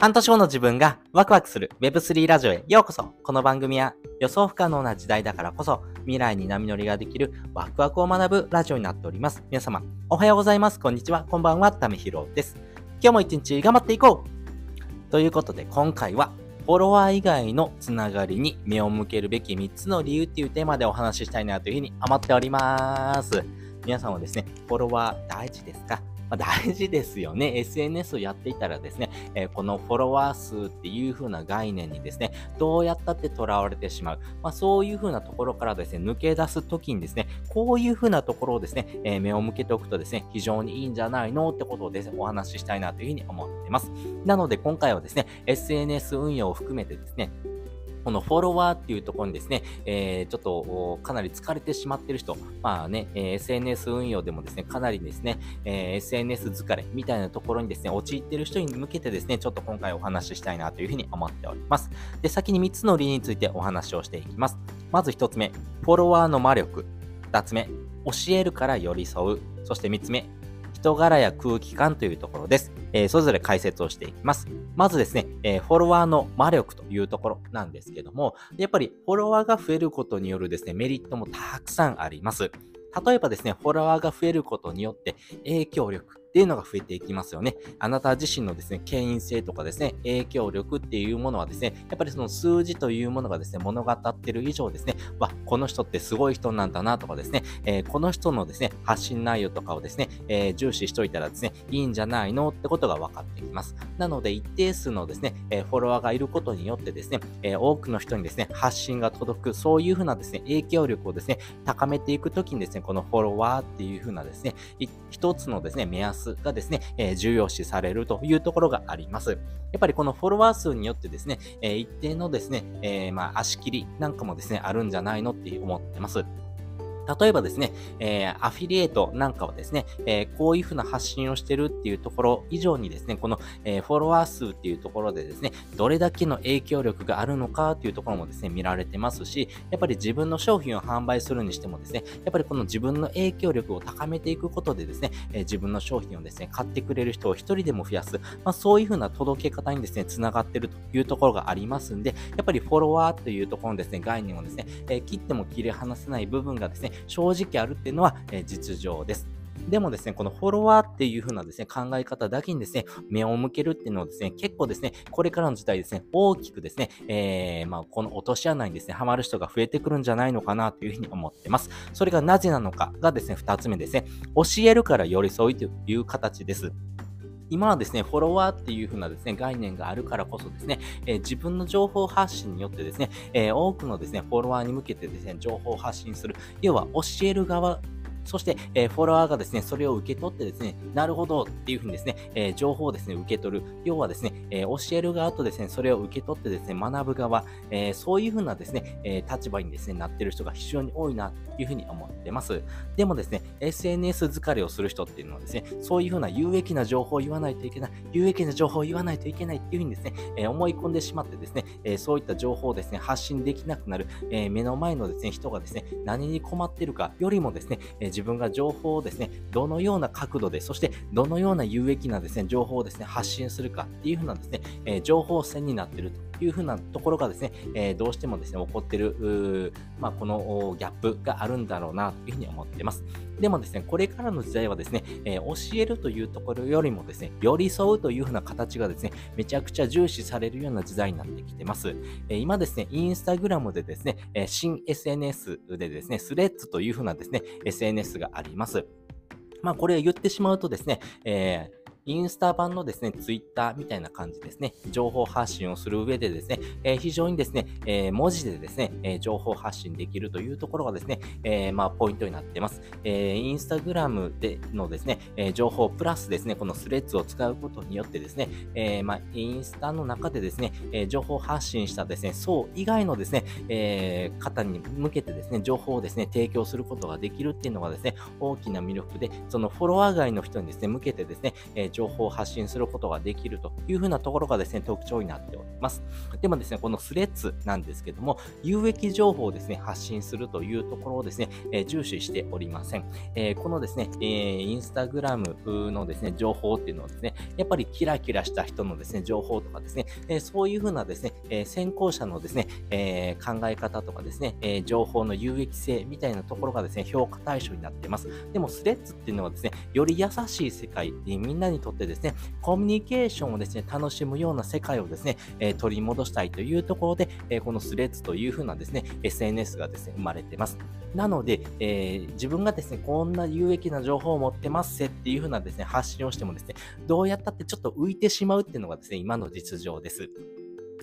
半年後の自分がワクワクする Web3 ラジオへようこそこの番組は予想不可能な時代だからこそ未来に波乗りができるワクワクを学ぶラジオになっております。皆様、おはようございます。こんにちは。こんばんは。ためひろです。今日も一日頑張っていこうということで今回はフォロワー以外のつながりに目を向けるべき3つの理由っていうテーマでお話ししたいなというふうに思っております。皆さんはですね、フォロワー大事ですか？まあ、大事ですよね。SNS をやっていたらですね、えー、このフォロワー数っていう風な概念にですね、どうやったって囚われてしまう。まあ、そういう風なところからですね、抜け出すときにですね、こういう風なところをですね、えー、目を向けておくとですね、非常にいいんじゃないのってことをですね、お話ししたいなというふうに思っています。なので今回はですね、SNS 運用を含めてですね、このフォロワーっていうところにですね、えー、ちょっとかなり疲れてしまってる人、まあね、え、SNS 運用でもですね、かなりですね、え、SNS 疲れみたいなところにですね、陥ってる人に向けてですね、ちょっと今回お話ししたいなというふうに思っております。で、先に3つの理についてお話をしていきます。まず1つ目、フォロワーの魔力。2つ目、教えるから寄り添う。そして3つ目、人柄や空気感というところです。えー、それぞれ解説をしていきます。まずですね、えー、フォロワーの魔力というところなんですけども、やっぱりフォロワーが増えることによるですね、メリットもたくさんあります。例えばですね、フォロワーが増えることによって影響力、っていうのが増えていきますよね。あなた自身のですね、権威性とかですね、影響力っていうものはですね、やっぱりその数字というものがですね、物語ってる以上ですね、わ、この人ってすごい人なんだなとかですね、えー、この人のですね、発信内容とかをですね、えー、重視しといたらですね、いいんじゃないの？ってことが分かってきます。なので、一定数のですね、えー、フォロワーがいることによってですね、え多くの人にですね、発信が届く、そういうふうなですね、影響力をですね、高めていくときにですね、このフォロワーっていうふうなですね、一つのですね、目安がですね、えー、重要視されるというところがあります。やっぱりこのフォロワー数によってですね、えー、一定のですね、えー、まあ足切りなんかもですね、あるんじゃないのって思ってます。例えばですね、えー、アフィリエイトなんかはですね、えー、こういうふうな発信をしてるっていうところ以上にですね、この、えー、フォロワー数っていうところでですね、どれだけの影響力があるのかっていうところもですね、見られてますし、やっぱり自分の商品を販売するにしてもですね、やっぱりこの自分の影響力を高めていくことでですね、え自分の商品をですね、買ってくれる人を一人でも増やす、まあ、そういうふうな届け方にですね、つながってるというところがありますんで、やっぱりフォロワーというところのですね、概念をですね、え切っても切り離せない部分がですね、正直あるっていうのは、え実情です。でもですね、このフォロワーっていう風なですね、考え方だけにですね、目を向けるっていうのはですね、結構ですね、これからの時代ですね、大きくですね、えー、まあ、この落とし穴にですね、ハマる人が増えてくるんじゃないのかなというふうに思ってます。それがなぜなのかがですね、二つ目ですね、教えるから寄り添いという形です。今はですね、フォロワーっていう風なですね、概念があるからこそですね、えー、自分の情報発信によってですね、えー、多くのですね、フォロワーに向けてですね、情報を発信する。要は教える側そして、えー、フォロワーがですね、それを受け取ってですね、なるほどっていうふうにですね、えー、情報をですね、受け取る。要はですね、えー、教える側とですね、それを受け取ってですね、学ぶ側、えそういうふうなですね、え立場にですね、なってる人が非常に多いなというふうに思ってます。でもですね、SNS 疲れをする人っていうのはですね、そういうふうな有益な情報を言わないといけない、有益な情報を言わないといけないっていうふうにですね、え思い込んでしまってですね、えそういった情報をですね、発信できなくなる、え目の前のですね、人がですね、何に困ってるかよりもですね、え自分が情報をですね、どのような角度で、そしてどのような有益なですね、情報をですね、発信するかっていうふうなですね、え、情報戦になっていると。いうふうなところがですね、え、どうしてもですね、起こってる、まあ、このギャップがあるんだろうなというふうに思っています。でもですね、これからの時代はですね、えー、教えるというところよりもですね、寄り添うというふうな形がですね、めちゃくちゃ重視されるような時代になってきてます。えー、今ですね、インスタグラムでですね、えー、新 SNS でですね、スレッズというふうなですね、SNS があります。まあ、これ言ってしまうとですね、えーインスタ版のですね、ツイッターみたいな感じですね、情報発信をする上でですね、えー、非常にですね、えー、文字でですね、えー、情報発信できるというところがですね、えまあ、ポイントになっています。えインスタグラムでのですね、え情報プラスですね、このスレッズを使うことによってですね、えまあ、インスタの中でですね、え情報発信したですね、そう以外のですね、え方に向けてですね、情報をですね、提供することができるっていうのがですね、大きな魅力で、そのフォロワー外の人にですね、向けてですね、え情報を発信することができるというふうなところがですね、特徴になっております。でもですね、このスレッズなんですけども、有益情報をですね、発信するというところをですね、えー、重視しておりません。えー、このですね、えー、インスタグラムのですね、情報っていうのはですね、やっぱりキラキラした人のですね、情報とかですね、えー、そういうふうなですね、えー、先行者のですね、えー、考え方とかですね、えー、情報の有益性みたいなところがですね、評価対象になっています。でもスレッズっていうのはですね、より優しい世界、みんなにととってですね、コミュニケーションをですね、楽しむような世界をですね、え、取り戻したいというところで、え、このスレッズというふうなですね、SNS がですね、生まれてます。なので、えー、自分がですね、こんな有益な情報を持ってますせっていうふうなですね、発信をしてもですね、どうやったってちょっと浮いてしまうっていうのがですね、今の実情です。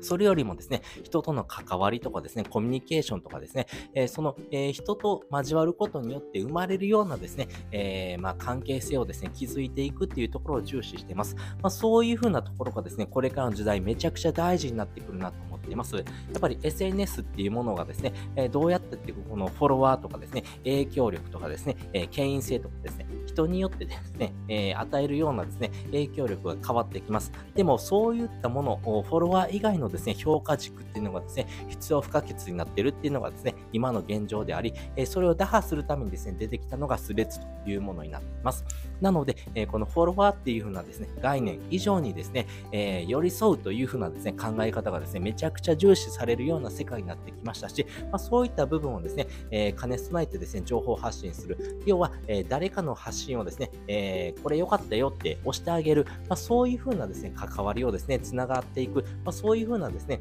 それよりもですね、人との関わりとかですね、コミュニケーションとかですね、えー、その、えー、人と交わることによって生まれるようなですね、えー、まあ、関係性をですね、築いていくっていうところを重視しています。まあ、そういうふうなところがですね、これからの時代めちゃくちゃ大事になってくるなとっています。やっぱり SNS っていうものがですね、えどうやってってこのフォロワーとかですね、影響力とかですね、え権威性とかですね、人によってですね、え与えるようなですね、影響力が変わってきます。でもそういったものをフォロワー以外のですね、評価軸っていうのがですね、必要不可欠になっているっていうのがですね、今の現状であり、えそれを打破するためにですね、出てきたのがスレッズというものになっています。なので、えこのフォロワーっていう風なですね、概念以上にですね、え寄り添うという風なですね、考え方がですね、めちゃくちゃ重視されるような世界になってきましたし、まあ、そういった部分をですね、え兼ね備えてですね、情報発信する。要は、え誰かの発信をですね、えこれ良かったよって押してあげる。まあ、そういう風なですね、関わりをですね、つながっていく。まあ、そういう風なですね、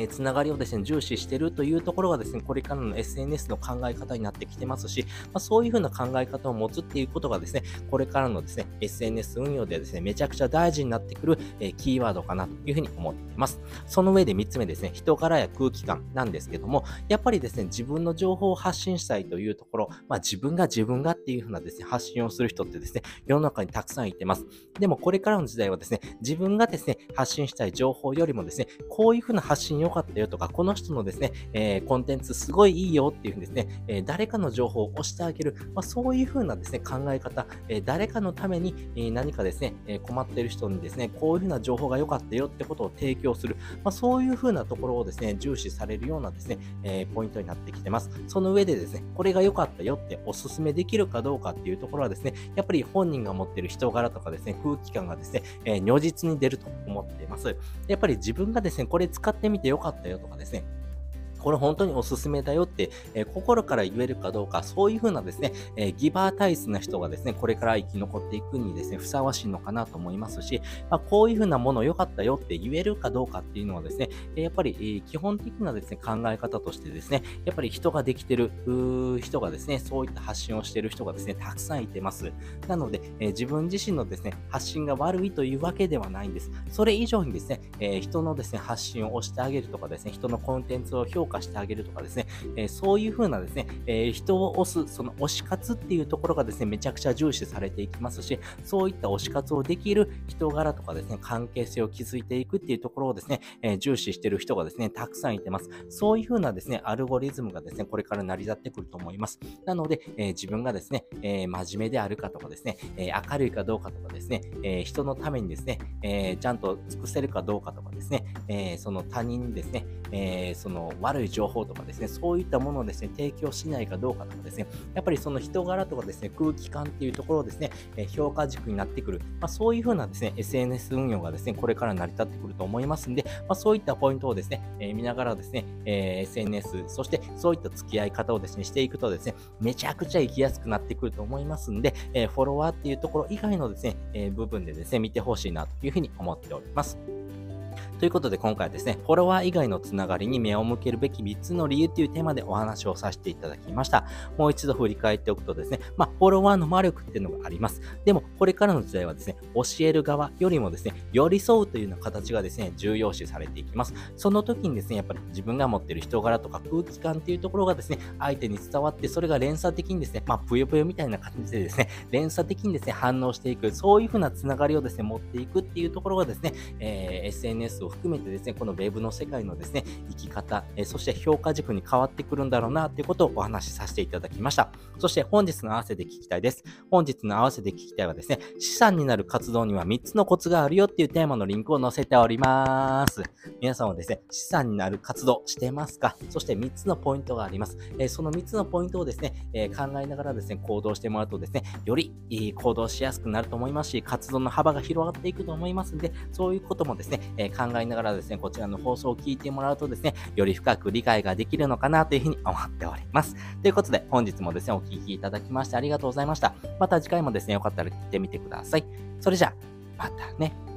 えつながりをですね、重視してるというところがですね、これからの SNS の考え方になってきてますし、まあ、そういうふうな考え方を持つっていうことがですね、これからのですね、SNS 運用でですね、めちゃくちゃ大事になってくる、えー、キーワードかなというふうに思っています。その上で3つ目ですね、人柄や空気感なんですけども、やっぱりですね、自分の情報を発信したいというところ、まあ、自分が自分がっていうふうなですね、発信をする人ってですね、世の中にたくさんいてます。でもこれからの時代はですね、自分がですね、発信したい情報よりもですね、こういうふうな発信を良かったよとか、この人のですね、えー、コンテンツすごいいいよっていうふうにですね、えー、誰かの情報を押してあげる、まあ、そういうふうなですね、考え方、えー、誰かのために、え何かですね、え困っている人にですね、こういうふうな情報が良かったよってことを提供する、まあ、そういうふうなところをですね、重視されるようなですね、えポイントになってきてます。その上でですね、これが良かったよってお勧めできるかどうかっていうところはですね、やっぱり本人が持っている人柄とかですね、空気感がですね、え如実に出ると思っています。やっぱり自分がですね、これ使ってみて良良かったよとかですね、これ本当におすすめだよって、えー、心から言えるかどうか、そういうふうなですね、えー、ギバー体質な人がですね、これから生き残っていくにですね、ふさわしいのかなと思いますし、まあ、こういうふうなもの良かったよって言えるかどうかっていうのはですね、やっぱり、えー、基本的なですね、考え方としてですね、やっぱり人ができてる人がですね、そういった発信をしてる人がですね、たくさんいてます。なので、え自分自身のですね、発信が悪いというわけではないんです。それ以上にですね、え人のですね、発信を押してあげるとかですね、人のコンテンツを評価してあげるとかですね、えー、そういう風なですね、えー、人を押す、その推し活っていうところがですね、めちゃくちゃ重視されていきますし、そういった推し活をできる人柄とかですね、関係性を築いていくっていうところをですね、えー、重視してる人がですね、たくさんいてます。そういう風なですね、アルゴリズムがですね、これから成り立ってくると思います。なので、え自分がですね、え真面目であるかとかですね、え明るいかどうかとかですね、え人のためにですね、えちゃんと尽くせるかどうかとかですね、えその他人にですね、えその悪い情報とかですね、そういったものをですね、提供しないかどうかとかですね、やっぱりその人柄とかですね、空気感っていうところをですね、え評価軸になってくる、まあ、そういうふうなですね、SNS 運用がですね、これから成り立ってくると思いますんで、まあ、そういったポイントをですね、えー、見ながらですね、えー、SNS、そしてそういった付き合い方をですね、していくとですね、めちゃくちゃ生きやすくなってくると思いますんで、えー、フォロワーっていうところ以外のですね、え部分でですね、見てほしいなというふうに思っております。ということで今回はですね、フォロワー以外のつながりに目を向けるべき3つの理由というテーマでお話をさせていただきました。もう一度振り返っておくとですね、まあ、フォロワーの魔力っていうのがあります。でも、これからの時代はですね、教える側よりもですね、寄り添うというような形がですね、重要視されていきます。その時にですね、やっぱり自分が持っている人柄とか空気感っていうところがですね、相手に伝わって、それが連鎖的にですね、まあ、ぷよぷよみたいな感じでですね、連鎖的にですね、反応していく、そういうふうなつながりをですね、持っていくっていうところがですね、えー、SNS を含めてですね、この Web の世界のですね、生き方、えそして評価軸に変わってくるんだろうなということをお話しさせていただきました。そして本日の合わせて聞きたいです。本日の合わせて聞きたいはですね、資産になる活動には3つのコツがあるよっていうテーマのリンクを載せております。皆さんはですね、資産になる活動してますか？そして3つのポイントがあります。えその3つのポイントをですね、え考えながらですね、行動してもらうとですね、よりいい行動しやすくなると思いますし、活動の幅が広がっていくと思いますので、そういうこともですね、え考えいながらですね、こちらの放送を聞いてもらうとですね、より深く理解ができるのかなというふうに思っております。ということで、本日もですね、お聴きいただきましてありがとうございました。また次回もですね、よかったら聞いてみてください。それじゃあ、またね。